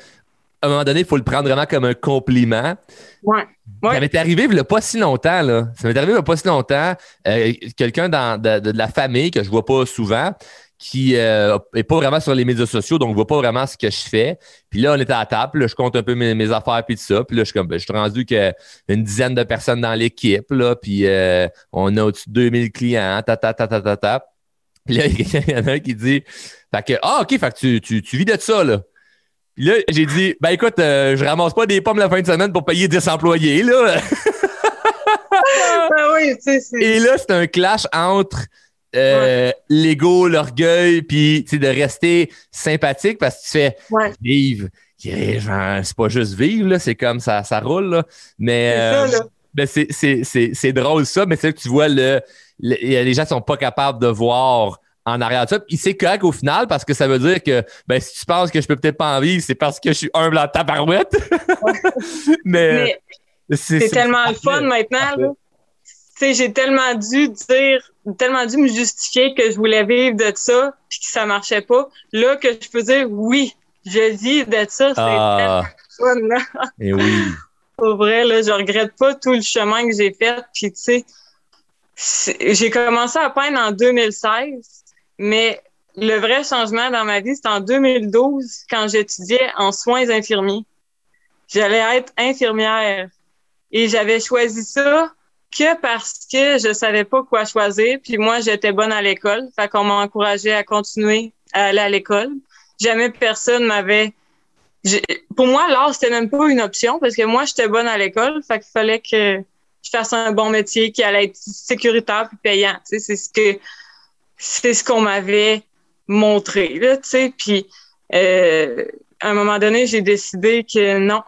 à un moment donné, il faut le prendre vraiment comme un compliment. Ouais. Ça m'est arrivé il n'y a pas si longtemps, là. Ça m'est arrivé il n'y a pas si longtemps. Euh, quelqu'un de, de, la famille que je vois pas souvent, qui euh, est pas vraiment sur les médias sociaux, donc voit pas vraiment ce que je fais. Puis là, on était à table, là, je compte un peu mes, affaires puis tout ça. Puis là, je suis comme, ben, je suis rendu qu'une dizaine de personnes dans l'équipe, là, puis euh, on a au-dessus de 2000 clients, ta, ta, ta, ta, ta, ta. Puis là, il y en a un qui dit, fait que, ah, OK, fait que tu, tu, tu vis de ça, là. Puis là, j'ai dit, ben écoute, euh, je ramasse pas des pommes la fin de semaine pour payer 10 employés, là. ah oui, tu sais, Et là, c'est un clash entre euh, l'ego, l'orgueil, puis de rester sympathique parce que tu fais vivre. C'est pas juste vivre, c'est comme ça, ça roule. Là. Mais euh, ben, c'est drôle ça, mais c'est que tu vois, le, les gens sont pas capables de voir en arrière de ça. Puis c'est correct au final parce que ça veut dire que ben, si tu penses que je peux peut-être pas en vivre, c'est parce que je suis humble en tabarouette. mais, mais c'est tellement le fun maintenant. j'ai tellement dû dire tellement dû me justifier que je voulais vivre de ça puis que ça marchait pas. Là, que je peux dire oui, je vis de ça, c'est ah. fun, Et eh oui. Pour vrai, là, je regrette pas tout le chemin que j'ai fait. Puis, tu sais, j'ai commencé à peindre en 2016, mais le vrai changement dans ma vie, c'était en 2012 quand j'étudiais en soins infirmiers. J'allais être infirmière et j'avais choisi ça que parce que je savais pas quoi choisir. Puis moi, j'étais bonne à l'école. Fait qu'on m'a encouragé à continuer à aller à l'école. Jamais personne m'avait. Pour moi, l'art, c'était même pas une option parce que moi, j'étais bonne à l'école. Fait qu'il fallait que je fasse un bon métier qui allait être sécuritaire puis payant. Tu sais, c'est ce que c'est ce qu'on m'avait montré. Là, tu sais. Puis euh, à un moment donné, j'ai décidé que non,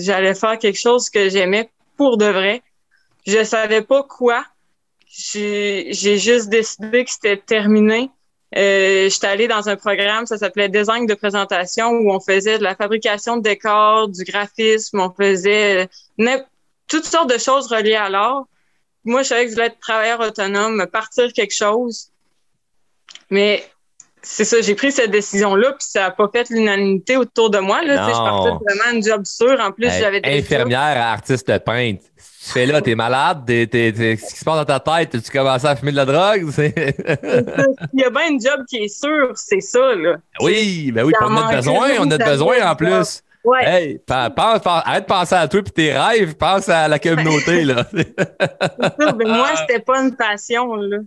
j'allais faire quelque chose que j'aimais pour de vrai je savais pas quoi. J'ai juste décidé que c'était terminé. Euh, J'étais allée dans un programme, ça s'appelait Design de présentation, où on faisait de la fabrication de décors, du graphisme, on faisait euh, toutes sortes de choses reliées à l'art. Moi, je savais que je voulais être travailleur autonome, partir quelque chose. Mais c'est ça, j'ai pris cette décision-là, puis ça n'a pas fait l'unanimité autour de moi. Là, je partais vraiment une job sûre. En plus, j'avais des Infirmière, artiste peintre tu fais là? T'es malade? T'es, t'es, ce qui se passe dans ta tête? Tu commences à fumer de la drogue? Il y a bien un job qui est sûr, c'est ça. Là. Oui, ben oui, on a besoin, on a besoin en plus. Ouais. Hey, pense, arrête de penser à toi et tes rêves, pense à la communauté. là. ça, ben moi, c'était pas une passion. Là.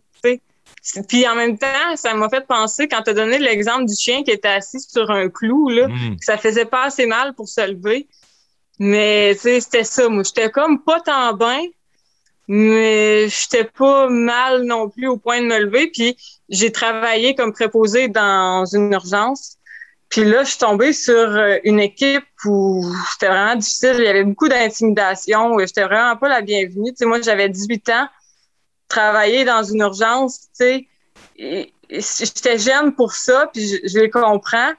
Puis en même temps, ça m'a fait penser, quand tu as donné l'exemple du chien qui était assis sur un clou, là, mm. que ça faisait pas assez mal pour se lever. Mais c'était ça. Moi, j'étais comme pas tant bien, mais j'étais pas mal non plus au point de me lever. Puis j'ai travaillé comme préposé dans une urgence. Puis là, je suis tombée sur euh, une équipe où c'était vraiment difficile. Il y avait beaucoup d'intimidation. J'étais vraiment pas la bienvenue. Tu sais, moi, j'avais 18 ans, travailler dans une urgence, tu sais. J'étais jeune pour ça, puis je, je les comprends,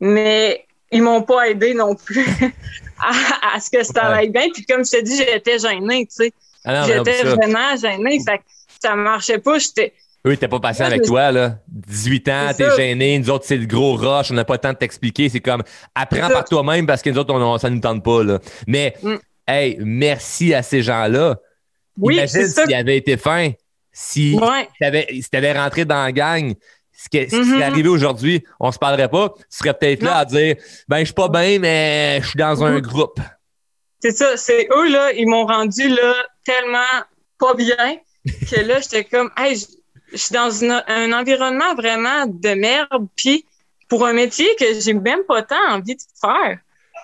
mais ils m'ont pas aidé non plus. à, ce que ça aille bien. Puis comme je te dis, j'étais gênée, tu sais. Ah j'étais vraiment gênée. Fait que ça marchait pas. J'étais. Oui, t'es pas patient avec toi, là. 18 ans, t'es gêné. Nous autres, c'est le gros rush. On n'a pas le temps de t'expliquer. C'est comme, apprends par toi-même parce que nous autres, on, ça nous tente pas, là. Mais, mm. hey, merci à ces gens-là. Oui, Imagine s'il avait été fin. Si ouais. t'avais rentré dans la gang, ce qui, est, mm-hmm. arrivé aujourd'hui, on se parlerait pas. Tu serais peut-être là à dire Ben, je suis pas bien, mais je suis dans un mm-hmm. groupe. C'est ça, c'est eux, là, ils m'ont rendu là tellement pas bien que là, j'étais comme Hey, je, suis dans un environnement vraiment de merde, puis pour un métier que j'ai même pas tant envie de faire.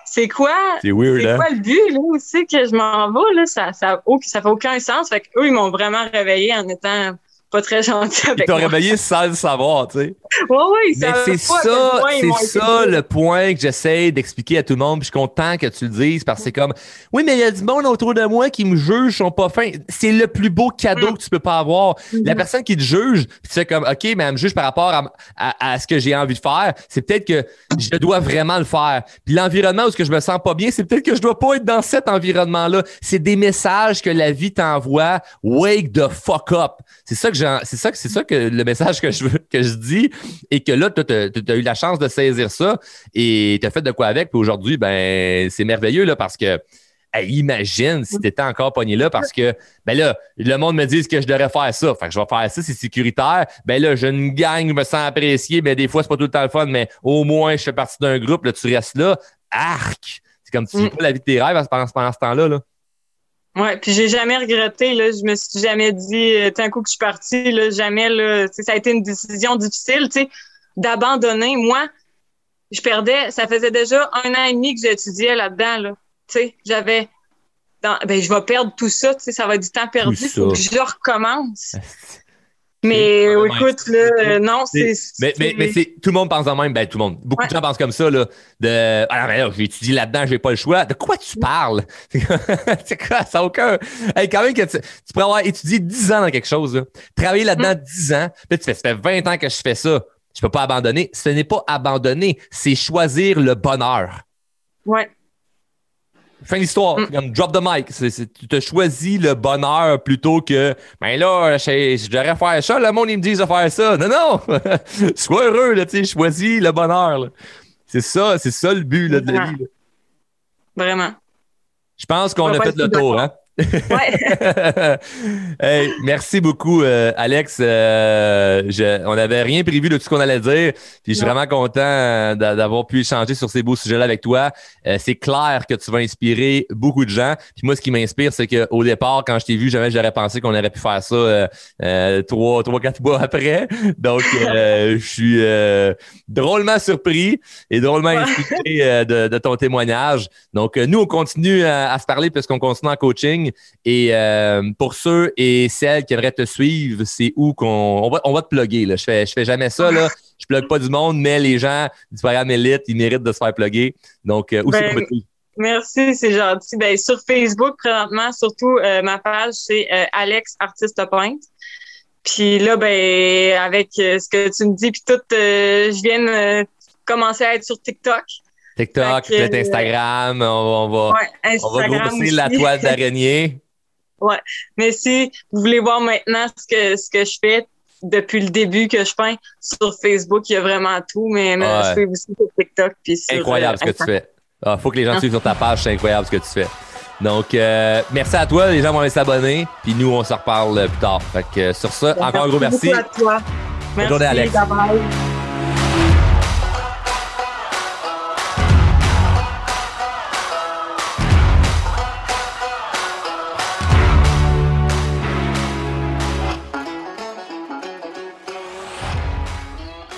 C'est quoi, c'est hein? quoi le but, là, aussi, que je m'en vais, là? Ça, ça, ça fait aucun sens. Fait qu'eux, ils m'ont vraiment réveillé en étant pas très gentil avec Ils t'ont réveillé sans le savoir, tu sais. Oui, oui, Mais c'est ça, c'est ça le point que j'essaie d'expliquer à tout le monde. Puis je suis content que tu le dises parce que c'est comme, oui, mais il y a du monde autour de moi qui me juge, sont pas fins. C'est le plus beau cadeau mm. que tu peux pas avoir. La mm-hmm. personne qui te juge, tu sais comme, OK, mais elle me juge par rapport à, ce que j'ai envie de faire. C'est peut-être que je dois vraiment le faire. Puis l'environnement où ce que je me sens pas bien, c'est peut-être que je dois pas être dans cet environnement-là. C'est des messages que la vie t'envoie. Wake the fuck up. C'est ça que c'est ça que c'est ça que le message que je veux que je dis. Et que là tu as, eu la chance de saisir ça et tu as fait de quoi avec. Puis aujourd'hui ben c'est merveilleux là parce que imagine si tu étais encore pogné là parce que ben là le monde me dit que je devrais faire ça. Fait que je vais faire ça c'est sécuritaire. Ben là je ne gagne je me sens apprécié mais des fois c'est pas tout le temps le fun mais au moins je fais partie d'un groupe là tu restes là. Arc! C'est comme tu vis mm. pas la vie de tes rêves pendant, pendant ce temps-là là. Ouais, puis j'ai jamais regretté, là. Je me suis jamais dit, euh, tant coup que je suis partie, là, jamais, là. Ça a été une décision difficile, tu sais, d'abandonner. Moi, je perdais, ça faisait déjà un an et demi que j'étudiais là-dedans, là. Tu sais, j'avais, ben, je vais perdre tout ça, tu sais, ça va être du temps perdu, faut que je recommence. Mais écoute, là, non, c'est. Mais, mais, mais c'est tout le monde pense en même, ben tout le monde. Beaucoup de gens pensent comme ça, là. De Ah mais là, j'ai étudié là-dedans, j'ai pas le choix. De quoi tu parles? c'est quoi? Ça n'a aucun. Hey, quand même que tu, tu, pourrais avoir étudié 10 ans dans quelque chose, là. Travailler là-dedans 10 mm. ans, puis tu fais, ça fait 20 ans que je fais ça. Je peux pas abandonner. Ce n'est pas abandonner, c'est choisir le bonheur. Ouais. Fin d'histoire. Mm. Comme drop the mic. tu te choisis le bonheur plutôt que, ben là, je, devrais faire ça. Le monde, il me dit de faire ça. Non, non. Sois heureux, là, tu sais. Choisis le bonheur. C'est ça, c'est ça le but là, de la vie. Vraiment. Je pense qu'on a fait le tour, hein? Ouais. hey, merci beaucoup, euh, Alex. Euh, on n'avait rien prévu de tout ce qu'on allait dire. Puis je suis vraiment content euh, d'avoir pu échanger sur ces beaux sujets-là avec toi. c'est clair que tu vas inspirer beaucoup de gens. Puis moi, ce qui m'inspire, c'est qu'au départ, quand je t'ai vu, jamais j'aurais pensé qu'on aurait pu faire ça trois, trois, quatre mois après. Donc, je suis drôlement surpris et drôlement inspiré de, ton témoignage. Donc, nous, on continue à, à se parler puisqu'on continue en coaching. Et euh, pour ceux et celles qui aimeraient te suivre, c'est où qu'on on va, on va te plugger. Là. Je fais, je fais jamais ça. Là. Je plug pas du monde, mais les gens du programme Elite, ils méritent de se faire plugger. Donc, euh, où c'est ben, Merci, c'est gentil. Ben, sur Facebook, présentement, surtout, euh, ma page, c'est Alex Artiste Peintre. Puis là, ben, avec ce que tu me dis, puis tout, je viens de commencer à être sur TikTok. TikTok, peut-être Instagram, on, va, on va grossir la toile d'araignée. ouais. Mais si vous voulez voir maintenant ce que, ce que je fais depuis le début que je peins sur Facebook, il y a vraiment tout, mais je fais aussi sur TikTok. Puis sur, incroyable ce que tu fais. Il ah, faut que les gens suivent sur ta page, c'est incroyable ce que tu fais. Donc, euh, merci à toi. Les gens vont aller s'abonner. Puis nous, on se reparle plus tard. Fait que, sur ça, encore un gros merci. À toi. Bonne journée, Alex.